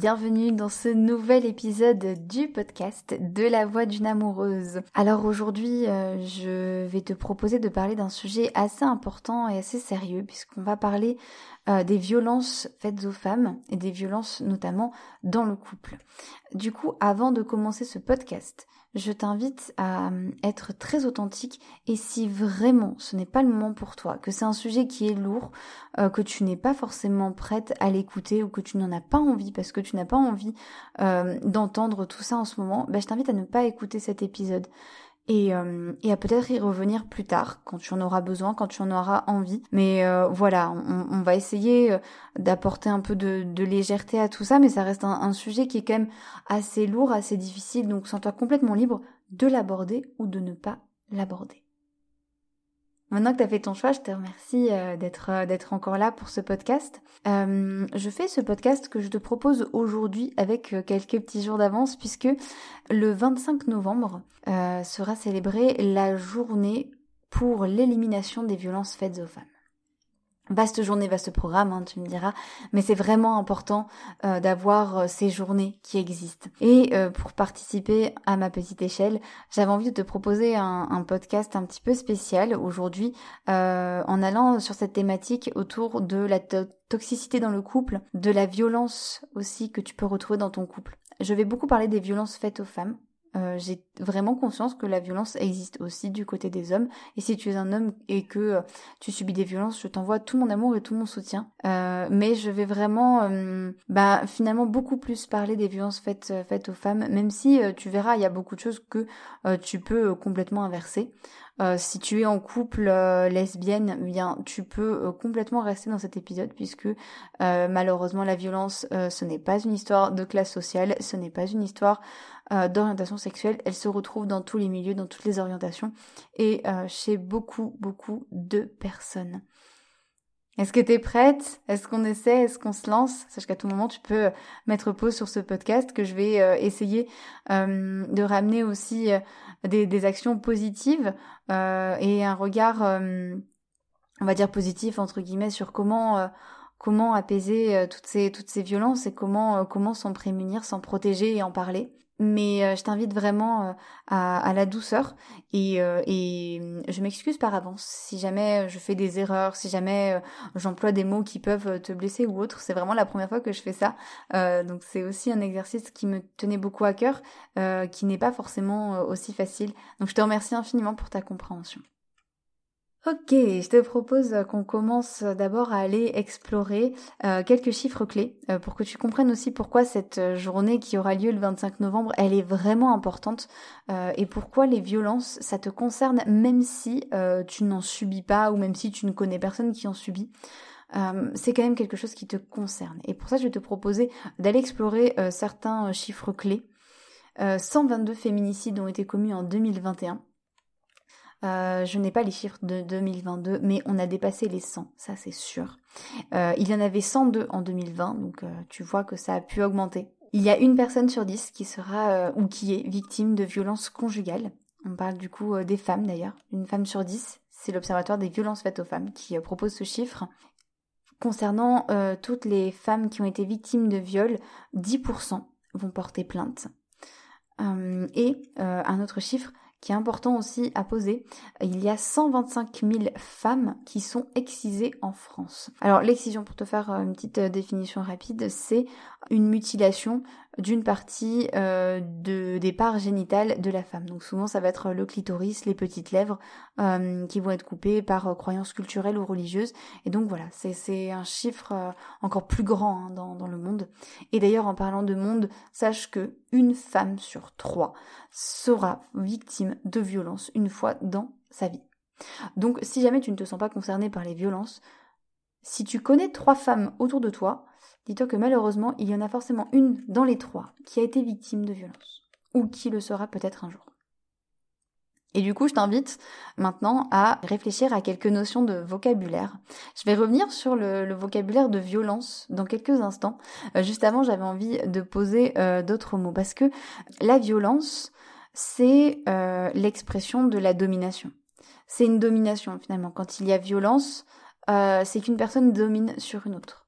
Bienvenue dans ce nouvel épisode du podcast de la voix d'une amoureuse. Alors aujourd'hui, euh, je vais te proposer de parler d'un sujet assez important et assez sérieux puisqu'on va parler euh, des violences faites aux femmes et des violences notamment dans le couple. Du coup, avant de commencer ce podcast, je t'invite à euh, être très authentique et si vraiment ce n'est pas le moment pour toi, que c'est un sujet qui est lourd, euh, que tu n'es pas forcément prête à l'écouter ou que tu n'en as pas envie parce que tu n'as pas envie d'entendre tout ça en ce moment, ben, je t'invite à ne pas écouter cet épisode et, euh, et à peut-être y revenir plus tard quand tu en auras besoin, quand tu en auras envie. Mais euh, voilà, on, va essayer euh, d'apporter un peu de, légèreté à tout ça, mais ça reste un, un, sujet qui est quand même assez lourd, assez difficile, donc sens-toi complètement libre de l'aborder ou de ne pas l'aborder. Maintenant que tu as fait ton choix, je te remercie euh, d'être euh, d'être encore là pour ce podcast. Euh, je fais ce podcast que je te propose aujourd'hui avec quelques petits jours d'avance puisque le 25 novembre sera célébrée la journée pour l'élimination des violences faites aux femmes. Vaste journée, vaste programme, hein, tu me diras, mais c'est vraiment important euh, d'avoir euh, ces journées qui existent. Et euh, pour participer à ma petite échelle, j'avais envie de te proposer un, un podcast un petit peu spécial aujourd'hui, en allant sur cette thématique autour de la toxicité dans le couple, de la violence aussi que tu peux retrouver dans ton couple. Je vais beaucoup parler des violences faites aux femmes, euh, j'ai vraiment conscience que la violence existe aussi du côté des hommes. Et si tu es un homme et que euh, tu subis des violences, je t'envoie tout mon amour et tout mon soutien. Euh, mais je vais vraiment, bah, finalement, beaucoup plus parler des violences faites, aux femmes, même si tu verras, il y a beaucoup de choses que tu peux complètement inverser. Si tu es en couple lesbienne, eh bien tu peux complètement rester dans cet épisode puisque malheureusement la violence ce n'est pas une histoire de classe sociale, ce n'est pas une histoire d'orientation sexuelle, elle se retrouve dans tous les milieux, dans toutes les orientations et chez beaucoup beaucoup de personnes. Est-ce que tu es prête? Est-ce qu'on essaie? Est-ce qu'on se lance? Sache qu'à tout moment, tu peux mettre pause sur ce podcast, que je vais essayer de ramener aussi des, actions positives euh, et un regard, euh, on va dire positif entre guillemets, sur comment euh, comment apaiser toutes ces toutes ces violences et comment comment s'en prémunir, s'en protéger et en parler mais je t'invite vraiment à, à, la douceur et, et je m'excuse par avance si jamais je fais des erreurs, si jamais j'emploie des mots qui peuvent te blesser ou autre. C'est vraiment la première fois que je fais ça, donc c'est aussi un exercice qui me tenait beaucoup à cœur, qui n'est pas forcément aussi facile. Donc je te remercie infiniment pour ta compréhension. Ok, je te propose qu'on commence d'abord à aller explorer euh, quelques chiffres clés euh, pour que tu comprennes aussi pourquoi cette journée qui aura lieu le 25 novembre, elle est vraiment importante euh, et pourquoi les violences, ça te concerne même si tu n'en subis pas ou même si tu ne connais personne qui en subit. c'est quand même quelque chose qui te concerne. Et pour ça, je vais te proposer d'aller explorer certains chiffres clés. 122 féminicides ont été commis en 2021. Euh, je n'ai pas les chiffres de 2022, mais on a dépassé les 100, ça c'est sûr. Euh, il y en avait 102 en 2020, donc euh, tu vois que ça a pu augmenter. Il y a une personne sur dix qui sera ou qui est victime de violences conjugales. On parle du coup des femmes d'ailleurs. Une femme sur dix, c'est l'Observatoire des violences faites aux femmes qui propose ce chiffre. Concernant toutes les femmes qui ont été victimes de viols, 10% vont porter plainte. et un autre chiffre, qui est important aussi à poser, il y a 125 000 femmes qui sont excisées en France. Alors l'excision, pour te faire une petite euh, définition rapide, c'est une mutilation d'une partie euh, de, des parts génitales de la femme. Donc souvent ça va être le clitoris, les petites lèvres euh, qui vont être coupées par euh, croyances culturelles ou religieuses. Et donc voilà, c'est un chiffre euh, encore plus grand hein, dans, dans le monde. Et d'ailleurs en parlant de monde, sache que une femme sur trois sera victime de violences une fois dans sa vie. Donc si jamais tu ne te sens pas concerné par les violences, si tu connais trois femmes autour de toi, dis-toi que malheureusement, il y en a forcément une dans les trois qui a été victime de violence, ou qui le sera peut-être un jour. Et du coup, je t'invite maintenant à réfléchir à quelques notions de vocabulaire. Je vais revenir sur le, vocabulaire de violence dans quelques instants. Euh, juste avant, j'avais envie de poser euh, d'autres mots parce que la violence, c'est euh, l'expression de la domination. C'est une domination finalement. Quand il y a violence, c'est qu'une personne domine sur une autre.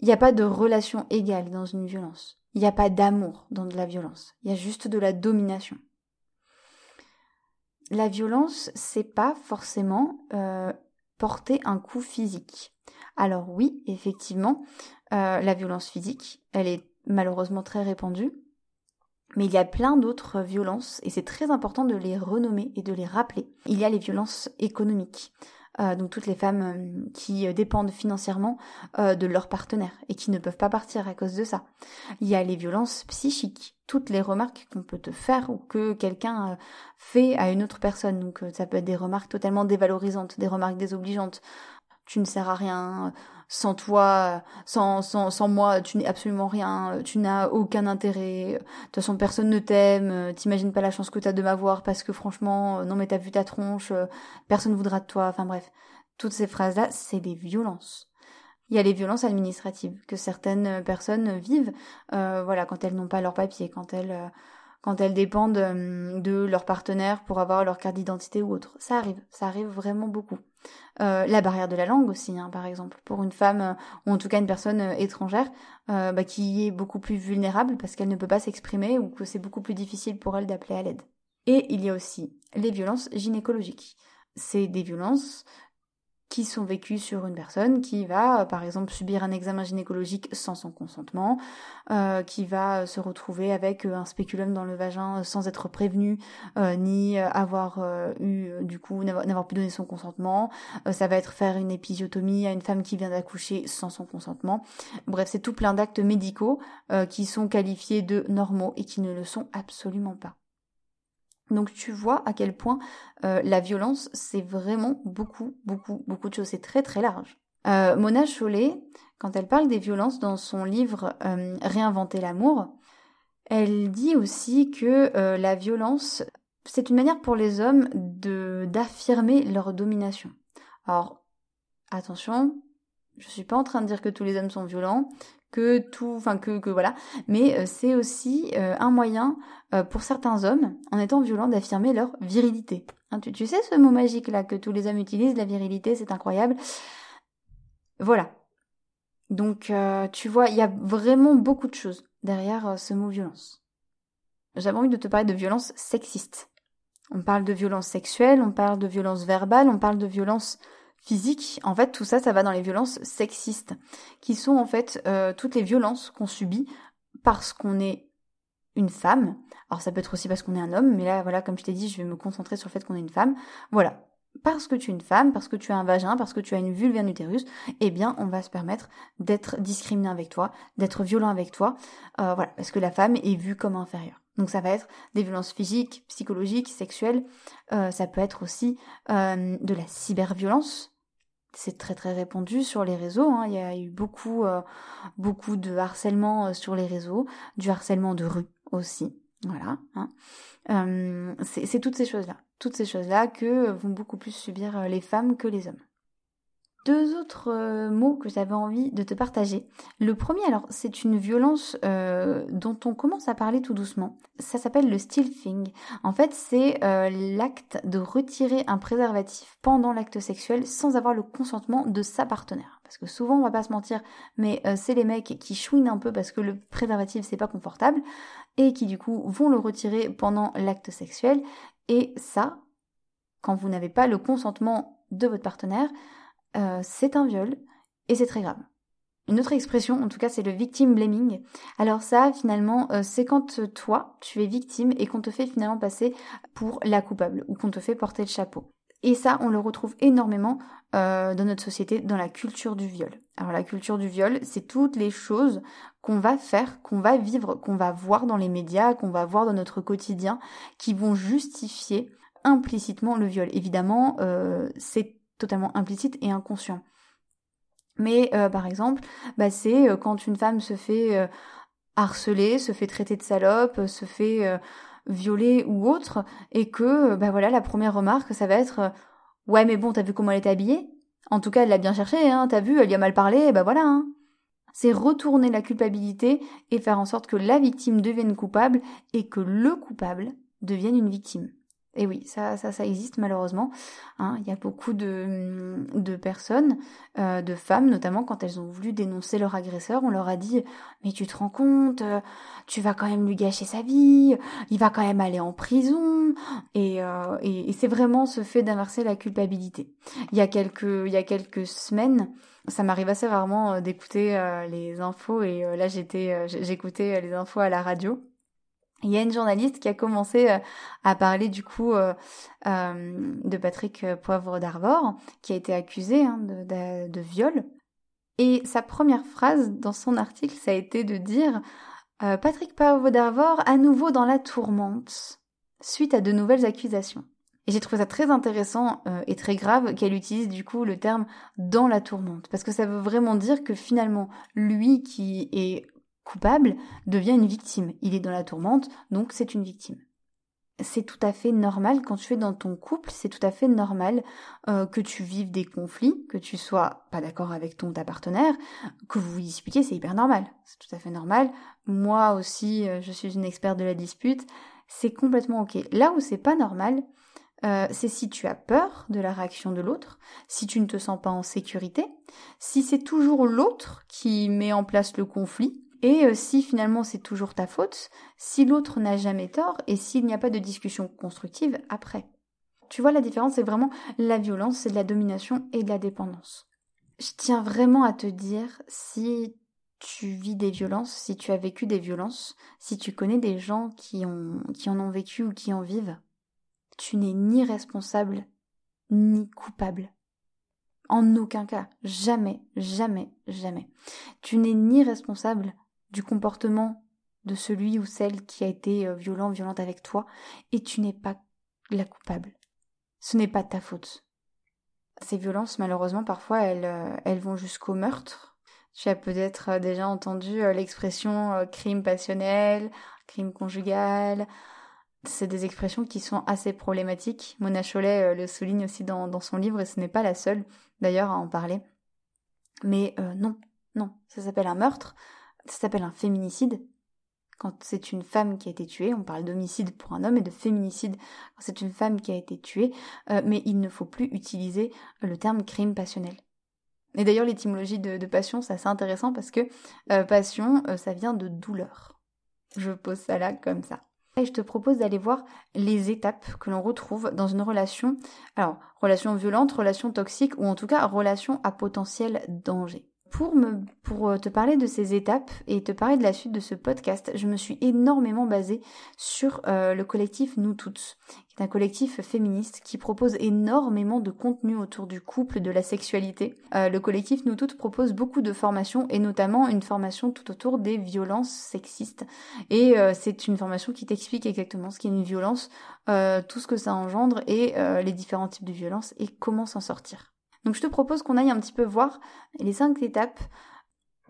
Il n'y a pas de relation égale dans une violence. Il n'y a pas d'amour dans de la violence. Il y a juste de la domination. La violence, c'est pas forcément euh, porter un coup physique. Alors oui, effectivement, euh, la violence physique, elle est malheureusement très répandue, mais il y a plein d'autres violences et c'est très important de les renommer et de les rappeler. Il y a les violences économiques. Euh, donc toutes les femmes euh, qui euh, dépendent financièrement de leur partenaire et qui ne peuvent pas partir à cause de ça. Il y a les violences psychiques, toutes les remarques qu'on peut te faire ou que quelqu'un fait à une autre personne. Donc ça peut être des remarques totalement dévalorisantes, des remarques désobligeantes. Tu ne sers à rien, sans toi, sans, sans, sans moi, tu n'es absolument rien, tu n'as aucun intérêt, de toute façon personne ne t'aime, t'imagines pas la chance que t'as de m'avoir parce que franchement, non mais t'as vu ta tronche, personne voudra de toi, enfin bref. Toutes ces phrases-là, c'est des violences. Il y a les violences administratives que certaines personnes vivent, euh, voilà, quand elles n'ont pas leur papier, quand elles, euh, quand elles dépendent euh, de leur partenaire pour avoir leur carte d'identité ou autre. Ça arrive, ça arrive vraiment beaucoup. Euh, la barrière de la langue aussi, hein, par exemple, pour une femme euh, ou en tout cas une personne étrangère bah, qui est beaucoup plus vulnérable parce qu'elle ne peut pas s'exprimer ou que c'est beaucoup plus difficile pour elle d'appeler à l'aide. Et il y a aussi les violences gynécologiques. C'est des violences qui sont vécues sur une personne qui va, euh, par exemple, subir un examen gynécologique sans son consentement, euh, qui va se retrouver avec euh, un spéculum dans le vagin sans être prévenu, ni avoir eu, du coup, n'avoir pu donner son consentement. ça va être faire une épisiotomie à une femme qui vient d'accoucher sans son consentement. Bref, c'est tout plein d'actes médicaux qui sont qualifiés de normaux et qui ne le sont absolument pas. Donc tu vois à quel point euh, la violence, c'est vraiment beaucoup, beaucoup, beaucoup de choses. C'est très, très large. Euh, Mona Chollet, quand elle parle des violences dans son livre euh, Réinventer l'amour, elle dit aussi que la violence, c'est une manière pour les hommes de d'affirmer leur domination. Alors, attention, je suis pas en train de dire que tous les hommes sont violents, que tout, enfin que, que voilà, mais euh, c'est aussi euh, un moyen euh, pour certains hommes, en étant violents, d'affirmer leur virilité. Hein, tu, tu, sais ce mot magique là que tous les hommes utilisent, la virilité, c'est incroyable. Voilà. Donc tu vois, il y a vraiment beaucoup de choses derrière ce mot violence. J'avais envie de te parler de violence sexiste. On parle de violence sexuelle, on parle de violence verbale, on parle de violence physique, en fait, tout ça, ça va dans les violences sexistes, qui sont en fait euh, toutes les violences qu'on subit parce qu'on est une femme. Alors ça peut être aussi parce qu'on est un homme, mais là, voilà, comme je t'ai dit, je vais me concentrer sur le fait qu'on est une femme. Voilà. parce que tu es une femme, parce que tu as un vagin, parce que tu as une vulve et un utérus, eh bien, on va se permettre d'être discriminant avec toi, d'être violent avec toi, euh, voilà, parce que la femme est vue comme inférieure. Donc ça va être des violences physiques, psychologiques, sexuelles. Euh, ça peut être aussi euh, de la cyberviolence. C'est très très répandu sur les réseaux. Hein. Il y a eu beaucoup beaucoup de harcèlement sur les réseaux, du harcèlement de rue aussi. Voilà. Hein. c'est toutes ces choses-là toutes ces choses-là que vont beaucoup plus subir euh, les femmes que les hommes. Deux autres euh, mots que j'avais envie de te partager. Le premier, alors, c'est une violence euh, dont on commence à parler tout doucement. Ça s'appelle le stealthing. En fait, c'est l'acte de retirer un préservatif pendant l'acte sexuel sans avoir le consentement de sa partenaire. Parce que souvent, on va pas se mentir, mais c'est les mecs qui chouinent un peu parce que le préservatif c'est pas confortable et qui du coup vont le retirer pendant l'acte sexuel et ça, quand vous n'avez pas le consentement de votre partenaire, euh, c'est un viol et c'est très grave. Une autre expression, en tout cas, c'est le victim blaming. Alors ça, finalement, euh, c'est quand toi, tu es victime et qu'on te fait finalement passer pour la coupable ou qu'on te fait porter le chapeau. Et ça, on le retrouve énormément euh, dans notre société, dans la culture du viol. Alors la culture du viol, c'est toutes les choses qu'on va faire, qu'on va vivre, qu'on va voir dans les médias, qu'on va voir dans notre quotidien, qui vont justifier implicitement le viol. Évidemment, euh, c'est totalement implicite et inconscient. Mais euh, par exemple, bah, c'est quand une femme se fait harceler, se fait traiter de salope, se fait violer ou autre, et que, bah voilà, la première remarque, ça va être euh, Ouais, mais bon, t'as vu comment elle était habillée? En tout cas, elle l'a bien cherché, hein, t'as vu, elle y a mal parlé, bah voilà. Hein. C'est retourner la culpabilité et faire en sorte que la victime devienne coupable et que le coupable devienne une victime. Et oui, ça, ça, ça existe malheureusement. Hein. Il y a beaucoup de, de personnes, euh, de femmes notamment, quand elles ont voulu dénoncer leur agresseur, on leur a dit mais tu te rends compte, euh, tu vas quand même lui gâcher sa vie, il va quand même aller en prison. Et, euh, et, c'est vraiment ce fait d'inverser la culpabilité. Il y a quelques, il y a quelques semaines, ça m'arrive assez rarement d'écouter les infos et là j'étais, j'écoutais les infos à la radio il y a une journaliste qui a commencé euh, à parler du coup euh, euh, de Patrick Poivre d'Arvor, qui a été accusé hein, de, viol. Et sa première phrase dans son article, ça a été de dire Patrick Poivre d'Arvor à nouveau dans la tourmente, suite à de nouvelles accusations. Et j'ai trouvé ça très intéressant et très grave qu'elle utilise du coup le terme dans la tourmente, parce que ça veut vraiment dire que finalement, lui qui est coupable devient une victime. Il est dans la tourmente, donc c'est une victime. C'est tout à fait normal quand tu es dans ton couple, c'est tout à fait normal euh, que tu vives des conflits, que tu sois pas d'accord avec ton partenaire, que vous vous disputiez, c'est hyper normal. C'est tout à fait normal. Moi aussi, euh, je suis une experte de la dispute, c'est complètement ok. Là où c'est pas normal, euh, c'est si tu as peur de la réaction de l'autre, si tu ne te sens pas en sécurité, si c'est toujours l'autre qui met en place le conflit, et euh, si finalement c'est toujours ta faute, si l'autre n'a jamais tort et s'il n'y a pas de discussion constructive après. Tu vois la différence, c'est vraiment la violence, c'est de la domination et de la dépendance. Je tiens vraiment à te dire si tu vis des violences, si tu as vécu des violences, si tu connais des gens qui, ont, qui en ont vécu ou qui en vivent, tu n'es ni responsable ni coupable. En aucun cas, jamais, jamais, jamais. Tu n'es ni responsable du comportement de celui ou celle qui a été euh, violent, violente avec toi, et tu n'es pas la coupable. Ce n'est pas ta faute. Ces violences, malheureusement, parfois, elles, euh, elles vont jusqu'au meurtre. Tu as peut-être euh, déjà entendu l'expression crime passionnel, crime conjugal. C'est des expressions qui sont assez problématiques. Mona Chollet le souligne aussi dans son livre et ce n'est pas la seule, d'ailleurs, à en parler. Mais non, non, ça s'appelle un meurtre. Ça s'appelle un féminicide. Quand c'est une femme qui a été tuée, on parle d'homicide pour un homme et de féminicide quand c'est une femme qui a été tuée, euh, mais il ne faut plus utiliser le terme crime passionnel. Et d'ailleurs, l'étymologie de, passion, c'est assez intéressant parce que euh, passion, euh, ça vient de douleur. Je pose ça là comme ça. Et je te propose d'aller voir les étapes que l'on retrouve dans une relation, alors relation violente, relation toxique ou en tout cas relation à potentiel danger Pour, pour te parler de ces étapes et te parler de la suite de ce podcast, je me suis énormément basée sur le collectif Nous Toutes, un collectif féministe qui propose énormément de contenu autour du couple, de la sexualité. Euh, le collectif Nous Toutes propose beaucoup de formations et notamment une formation tout autour des violences sexistes. Et euh, c'est une formation qui t'explique exactement ce qu'est une violence, euh, tout ce que ça engendre et les différents types de violences et comment s'en sortir. Donc je te propose qu'on aille un petit peu voir les cinq étapes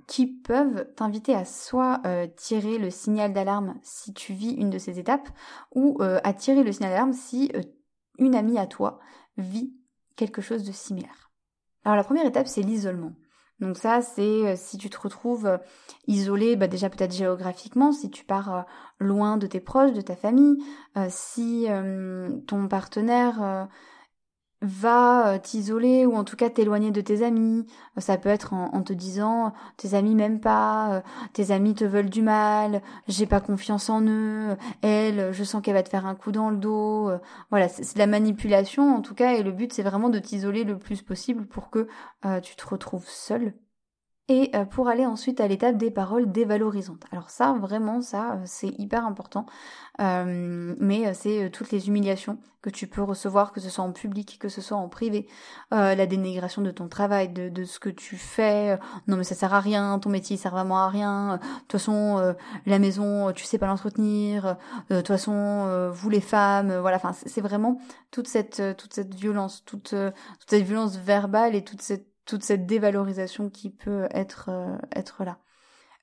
qui peuvent t'inviter à soit euh, tirer le signal d'alarme si tu vis une de ces étapes, ou euh, à tirer le signal d'alarme si euh, une amie à toi vit quelque chose de similaire. Alors la première étape, c'est l'isolement. Donc ça, c'est si tu te retrouves isolé, bah déjà peut-être géographiquement, si tu pars loin de tes proches, de ta famille, si ton partenaire va euh, t'isoler ou en tout cas t'éloigner de tes amis. Euh, ça peut être en, te disant tes amis m'aiment pas, euh, tes amis te veulent du mal, j'ai pas confiance en eux, elle, je sens qu'elle va te faire un coup dans le dos. Voilà, c'est de la manipulation en tout cas et le but c'est vraiment de t'isoler le plus possible pour que tu te retrouves seul et pour aller ensuite à l'étape des paroles dévalorisantes. Alors ça, vraiment, ça, c'est hyper important. mais c'est toutes les humiliations que tu peux recevoir, que ce soit en public, que ce soit en privé, euh, la dénigration de ton travail, de, de, ce que tu fais, non mais ça sert à rien, ton métier sert vraiment à rien, de toute façon euh, la maison tu sais pas l'entretenir, de toute façon vous les femmes, voilà, enfin c'est vraiment toute cette toute cette violence, toute toute cette violence verbale et toute cette toute cette dévalorisation qui peut être être là.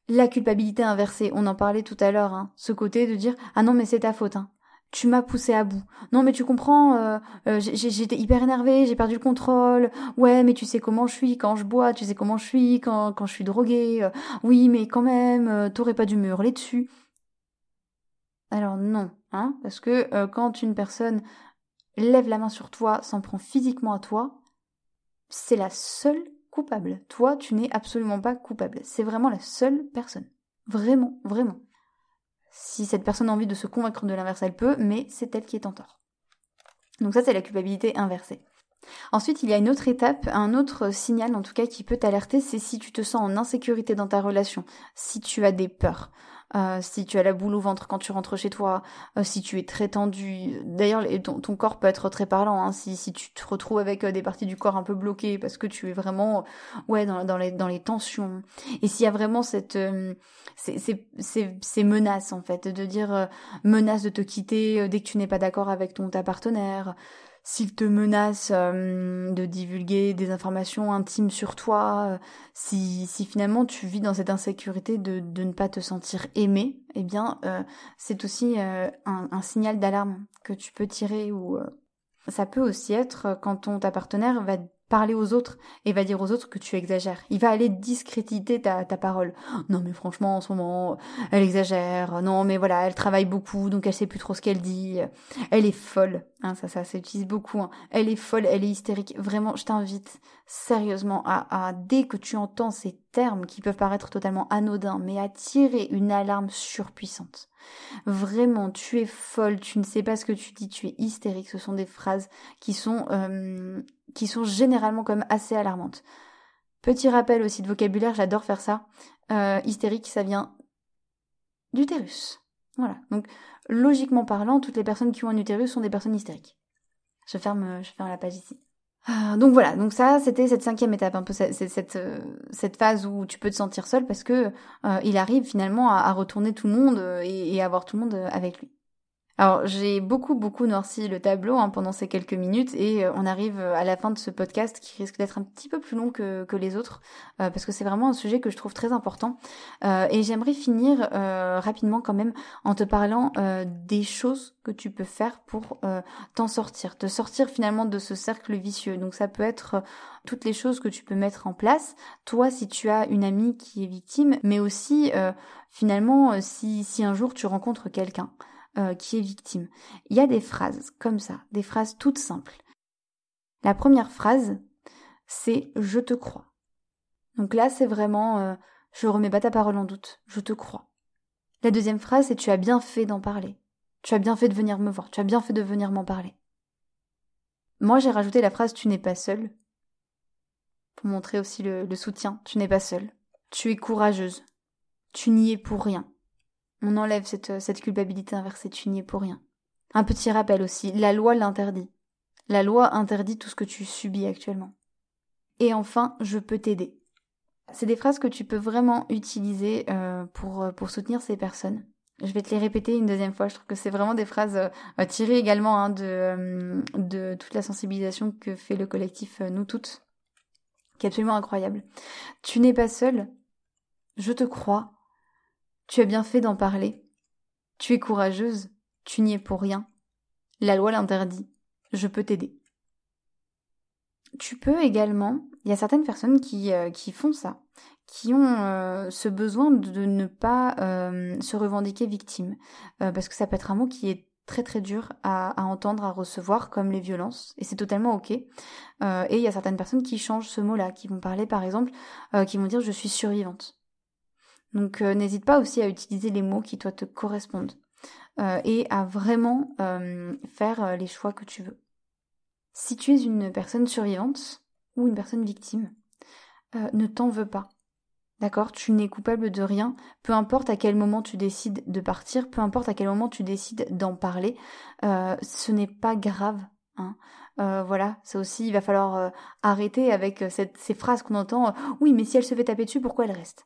La culpabilité inversée, on en parlait tout à l'heure, hein, ce côté de dire ah non mais c'est ta faute, hein tu m'as poussé à bout. Non mais tu comprends, euh, euh, j'étais hyper énervée, j'ai perdu le contrôle. Ouais mais tu sais comment je suis quand je bois, tu sais comment je suis quand, je suis droguée. Euh, oui mais quand même, t'aurais pas dû me hurler dessus. Alors non, hein, parce que quand une personne lève la main sur toi, s'en prend physiquement à toi, c'est la seule coupable. Toi, tu n'es absolument pas coupable. C'est vraiment la seule personne. Vraiment, vraiment. Si cette personne a envie de se convaincre de l'inverse, elle peut, mais c'est elle qui est en tort. Donc ça, c'est la culpabilité inversée. Ensuite, il y a une autre étape, un autre signal en tout cas qui peut t'alerter, c'est si tu te sens en insécurité dans ta relation, si tu as des peurs, euh, si tu as la boule au ventre quand tu rentres chez toi, euh, si tu es très tendu. D'ailleurs, ton, corps peut être très parlant. Hein, si, si tu te retrouves avec euh, des parties du corps un peu bloquées parce que tu es vraiment ouais dans, dans, les, dans les tensions. Et s'il y a vraiment cette ces, ces, ces, menaces en fait, de dire menace de te quitter dès que tu n'es pas d'accord avec ton ta partenaire s'il te menace euh, de divulguer des informations intimes sur toi, euh, si, si, finalement tu vis dans cette insécurité de, de ne pas te sentir aimé, eh bien euh, c'est aussi un, un, signal d'alarme que tu peux tirer ou ça peut aussi être quand ton ta partenaire va parler aux autres et va dire aux autres que tu exagères. Il va aller discréditer ta, ta parole. Non mais franchement en ce moment elle exagère. Non mais voilà elle travaille beaucoup donc elle sait plus trop ce qu'elle dit. Elle est folle. Hein, ça ça s'utilise beaucoup. Hein. Elle est folle, elle est hystérique. Vraiment je t'invite sérieusement à, à dès que tu entends ces termes qui peuvent paraître totalement anodins mais à tirer une alarme surpuissante. Vraiment, tu es folle, tu ne sais pas ce que tu dis, tu es hystérique. Ce sont des phrases qui sont euh, qui sont généralement comme assez alarmantes. Petit rappel aussi de vocabulaire, j'adore faire ça. Euh, hystérique, ça vient d'utérus. Voilà. Donc, logiquement parlant, toutes les personnes qui ont un utérus sont des personnes hystériques. Je ferme, je ferme la page ici. Ah, donc voilà, donc ça c'était cette cinquième étape, un peu cette, euh, phase où tu peux te sentir seul parce que euh, il arrive finalement à, retourner tout le monde et, et avoir tout le monde avec lui. Alors j'ai beaucoup beaucoup noirci le tableau hein, pendant ces quelques minutes et euh, on arrive à la fin de ce podcast qui risque d'être un petit peu plus long que, que les autres euh, parce que c'est vraiment un sujet que je trouve très important euh, et j'aimerais finir rapidement quand même en te parlant des choses que tu peux faire pour t'en sortir, te sortir finalement de ce cercle vicieux. Donc ça peut être toutes les choses que tu peux mettre en place, toi si tu as une amie qui est victime, mais aussi finalement si, si un jour tu rencontres quelqu'un. Euh, qui est victime. Il y a des phrases comme ça, des phrases toutes simples. La première phrase, c'est je te crois. Donc là, c'est vraiment euh, je remets pas ta parole en doute, je te crois. La deuxième phrase, c'est tu as bien fait d'en parler. Tu as bien fait de venir me voir, tu as bien fait de venir m'en parler. Moi, j'ai rajouté la phrase tu n'es pas seul. pour montrer aussi le, soutien. Tu n'es pas seule. Tu es courageuse. Tu n'y es pour rien. On enlève cette, cette culpabilité inversée, tu n'y es pour rien. Un petit rappel aussi, la loi l'interdit. La loi interdit tout ce que tu subis actuellement. Et enfin, je peux t'aider. C'est des phrases que tu peux vraiment utiliser euh, pour, pour soutenir ces personnes. Je vais te les répéter une deuxième fois. Je trouve que c'est vraiment des phrases euh, tirées également hein, de, euh, de toute la sensibilisation que fait le collectif Nous Toutes, qui est absolument incroyable. Tu n'es pas seule. Je te crois. Tu as bien fait d'en parler. Tu es courageuse. Tu n'y es pour rien. La loi l'interdit. Je peux t'aider. Tu peux également, il y a certaines personnes qui, euh, qui font ça, qui ont euh, ce besoin de ne pas euh, se revendiquer victime, parce que ça peut être un mot qui est très très dur à, entendre, à recevoir, comme les violences, et c'est totalement ok. et il y a certaines personnes qui changent ce mot-là, qui vont parler par exemple, qui vont dire je suis survivante. Donc n'hésite pas aussi à utiliser les mots qui toi te correspondent. et à vraiment faire les choix que tu veux. Si tu es une personne survivante ou une personne victime, euh, ne t'en veux pas. D'accord? Tu n'es coupable de rien, peu importe à quel moment tu décides de partir, peu importe à quel moment tu décides d'en parler, euh, ce n'est pas grave. Hein. Euh, voilà, ça aussi, il va falloir arrêter avec ces phrases qu'on entend. oui, mais si elle se fait taper dessus, pourquoi elle reste?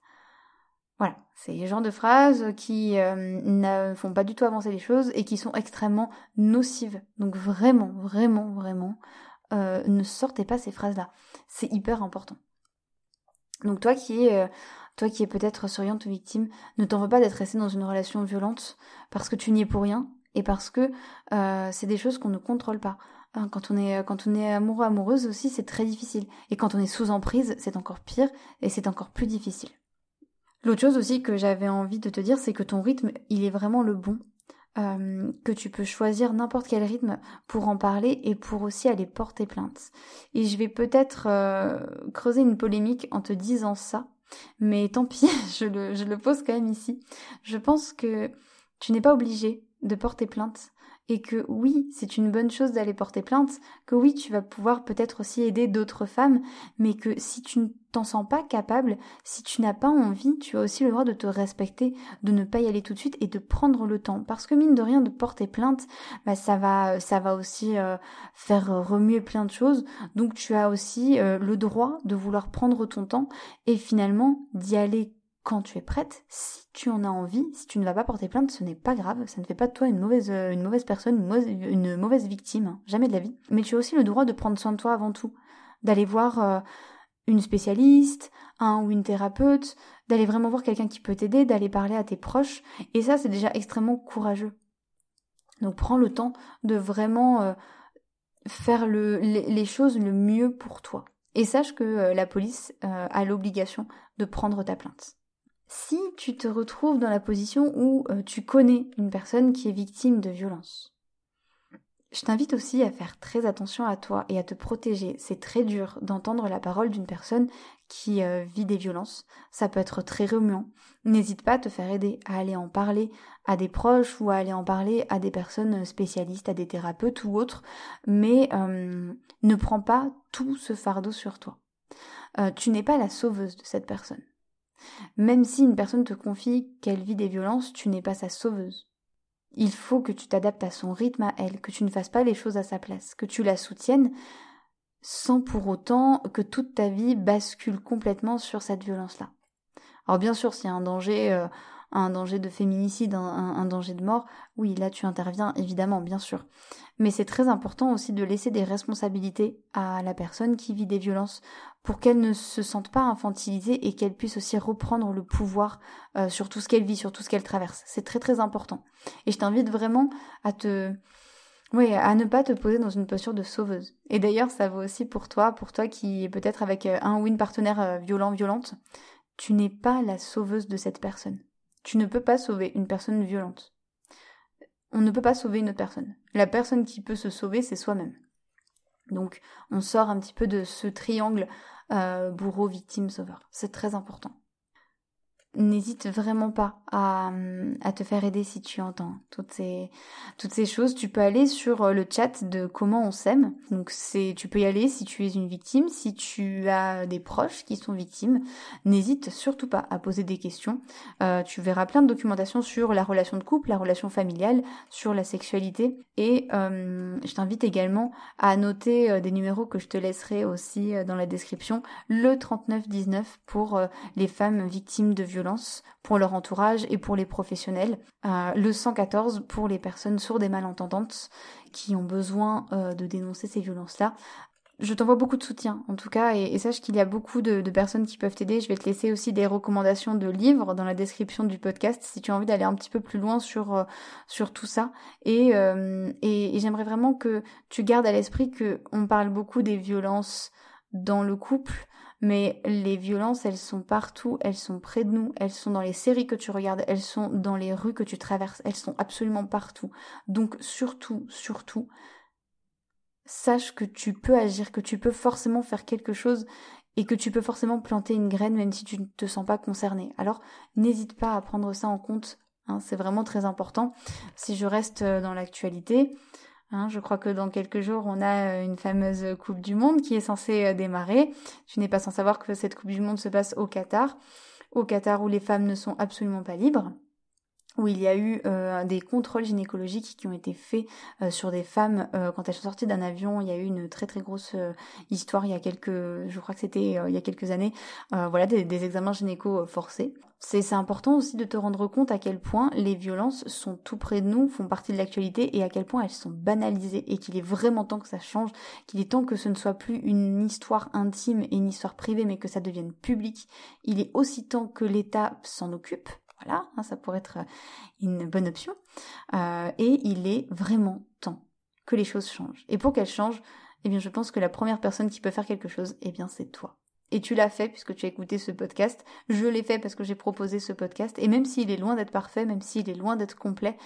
Voilà, c'est le genre de phrases qui euh, ne font pas du tout avancer les choses et qui sont extrêmement nocives. Donc vraiment, vraiment, vraiment, euh, ne sortez pas ces phrases-là. C'est hyper important. Donc toi qui es, euh, toi qui peut-être surveillante ou victime, ne t'en veux pas d'être resté dans une relation violente parce que tu n'y es pour rien et parce que c'est des choses qu'on ne contrôle pas. Hein, quand on est quand on est amoureux amoureuse aussi, c'est très difficile. Et quand on est sous emprise, c'est encore pire et c'est encore plus difficile. L'autre chose aussi que j'avais envie de te dire, c'est que ton rythme, il est vraiment le bon. Euh, que tu peux choisir n'importe quel rythme pour en parler et pour aussi aller porter plainte. Et je vais peut-être euh, creuser une polémique en te disant ça, mais tant pis, je le, je le pose quand même ici. Je pense que tu n'es pas obligé de porter plainte et que oui, c'est une bonne chose d'aller porter plainte, que oui, tu vas pouvoir peut-être aussi aider d'autres femmes, mais que si tu ne t'en sens pas capable, si tu n'as pas envie, tu as aussi le droit de te respecter, de ne pas y aller tout de suite et de prendre le temps. Parce que mine de rien, de porter plainte, bah, ça va, ça va aussi euh, faire remuer plein de choses. Donc tu as aussi euh, le droit de vouloir prendre ton temps et finalement d'y aller quand tu es prête, si tu en as envie, si tu ne vas pas porter plainte, ce n'est pas grave, ça ne fait pas de toi une mauvaise, euh, une mauvaise personne, une mauvaise, victime, jamais de la vie. Mais tu as aussi le droit de prendre soin de toi avant tout, d'aller voir euh, une spécialiste, un ou une thérapeute, d'aller vraiment voir quelqu'un qui peut t'aider, d'aller parler à tes proches, et ça c'est déjà extrêmement courageux. Donc prends le temps de vraiment euh, faire le, les, choses le mieux pour toi. Et sache que la police a l'obligation de prendre ta plainte. Si tu te retrouves dans la position où euh, tu connais une personne qui est victime de violence, je t'invite aussi à faire très attention à toi et à te protéger. C'est très dur d'entendre la parole d'une personne qui euh, vit des violences. Ça peut être très remuant. N'hésite pas à te faire aider, à aller en parler à des proches ou à aller en parler à des personnes spécialistes, à des thérapeutes ou autres. Mais euh, ne prends pas tout ce fardeau sur toi. tu n'es pas la sauveuse de cette personne. Même si une personne te confie qu'elle vit des violences, tu n'es pas sa sauveuse. Il faut que tu t'adaptes à son rythme à elle, que tu ne fasses pas les choses à sa place, que tu la soutiennes sans pour autant que toute ta vie bascule complètement sur cette violence-là. Alors bien sûr, s'il y a un danger, euh, un danger de féminicide, un, danger de mort, oui, là tu interviens évidemment, bien sûr. Mais c'est très important aussi de laisser des responsabilités à la personne qui vit des violences pour qu'elle ne se sente pas infantilisée et qu'elle puisse aussi reprendre le pouvoir euh, sur tout ce qu'elle vit, sur tout ce qu'elle traverse. C'est très très important. Et je t'invite vraiment à te... Oui, à ne pas te poser dans une posture de sauveuse. Et d'ailleurs, ça vaut aussi pour toi, pour toi qui est peut-être avec euh, un ou une partenaire euh, violent, violente. Tu n'es pas la sauveuse de cette personne. Tu ne peux pas sauver une personne violente. On ne peut pas sauver une autre personne. La personne qui peut se sauver, c'est soi-même. Donc on sort un petit peu de ce triangle euh, bourreau, victime, sauveur. C'est très important. N'hésite vraiment pas à, te faire aider si tu entends toutes ces, toutes ces choses. Tu peux aller sur euh, le chat de comment on s'aime. Donc c'est, tu peux y aller si tu es une victime, si tu as des proches qui sont victimes. N'hésite surtout pas à poser des questions. Euh, tu verras plein de documentation sur la relation de couple, la relation familiale, sur la sexualité. Et euh, je t'invite également à noter des numéros que je te laisserai aussi dans la description. Le 3919 pour les femmes victimes de violences pour leur entourage et pour les professionnels. Euh, le 114 pour les personnes sourdes et malentendantes qui ont besoin euh, de dénoncer ces violences-là. Je t'envoie beaucoup de soutien en tout cas et, sache qu'il y a beaucoup de, personnes qui peuvent t'aider. Je vais te laisser aussi des recommandations de livres dans la description du podcast si tu as envie d'aller un petit peu plus loin sur, euh, sur tout ça. Et, et, et j'aimerais vraiment que tu gardes à l'esprit que on parle beaucoup des violences dans le couple, mais les violences, elles sont partout, elles sont près de nous, elles sont dans les séries que tu regardes, elles sont dans les rues que tu traverses, elles sont absolument partout. Donc surtout, surtout, sache que tu peux agir, que tu peux forcément faire quelque chose et que tu peux forcément planter une graine même si tu ne te sens pas concerné. Alors n'hésite pas à prendre ça en compte, hein, c'est vraiment très important. Si je reste euh, dans l'actualité, Hein, je crois que dans quelques jours, on a euh, une fameuse Coupe du Monde qui est censée euh, démarrer. Tu n'es pas sans savoir que cette Coupe du Monde se passe au Qatar, au Qatar où les femmes ne sont absolument pas libres où il y a eu euh, des contrôles gynécologiques qui ont été faits sur des femmes quand elles sont sorties d'un avion. Il y a eu une très très grosse histoire il y a quelques, je crois que c'était il y a quelques années, voilà des, des examens gynéco forcés. C'est important aussi de te rendre compte à quel point les violences sont tout près de nous, font partie de l'actualité et à quel point elles sont banalisées et qu'il est vraiment temps que ça change, qu'il est temps que ce ne soit plus une histoire intime et une histoire privée mais que ça devienne public. Il est aussi temps que l'État s'en occupe. Voilà, hein, ça pourrait être une bonne option. Euh, et il est vraiment temps que les choses changent. Et pour qu'elles changent, eh bien je pense que la première personne qui peut faire quelque chose, eh bien c'est toi. Et tu l'as fait puisque tu as écouté ce podcast. Je l'ai fait parce que j'ai proposé ce podcast. Et même s'il est loin d'être parfait, même s'il est loin d'être complet,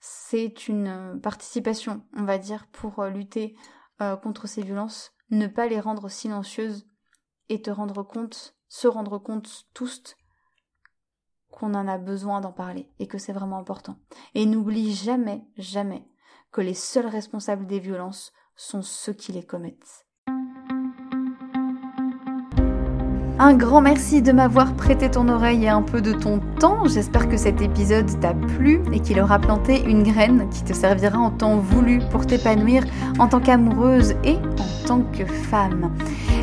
c'est une euh, participation, on va dire, pour euh, lutter euh, contre ces violences. Ne pas les rendre silencieuses et te rendre compte, se rendre compte tous qu'on en a besoin d'en parler et que c'est vraiment important. Et n'oublie jamais, jamais que les seuls responsables des violences sont ceux qui les commettent. Un grand merci de m'avoir prêté ton oreille et un peu de ton temps. J'espère que cet épisode t'a plu et qu'il aura planté une graine qui te servira en temps voulu pour t'épanouir en tant qu'amoureuse et en tant que femme.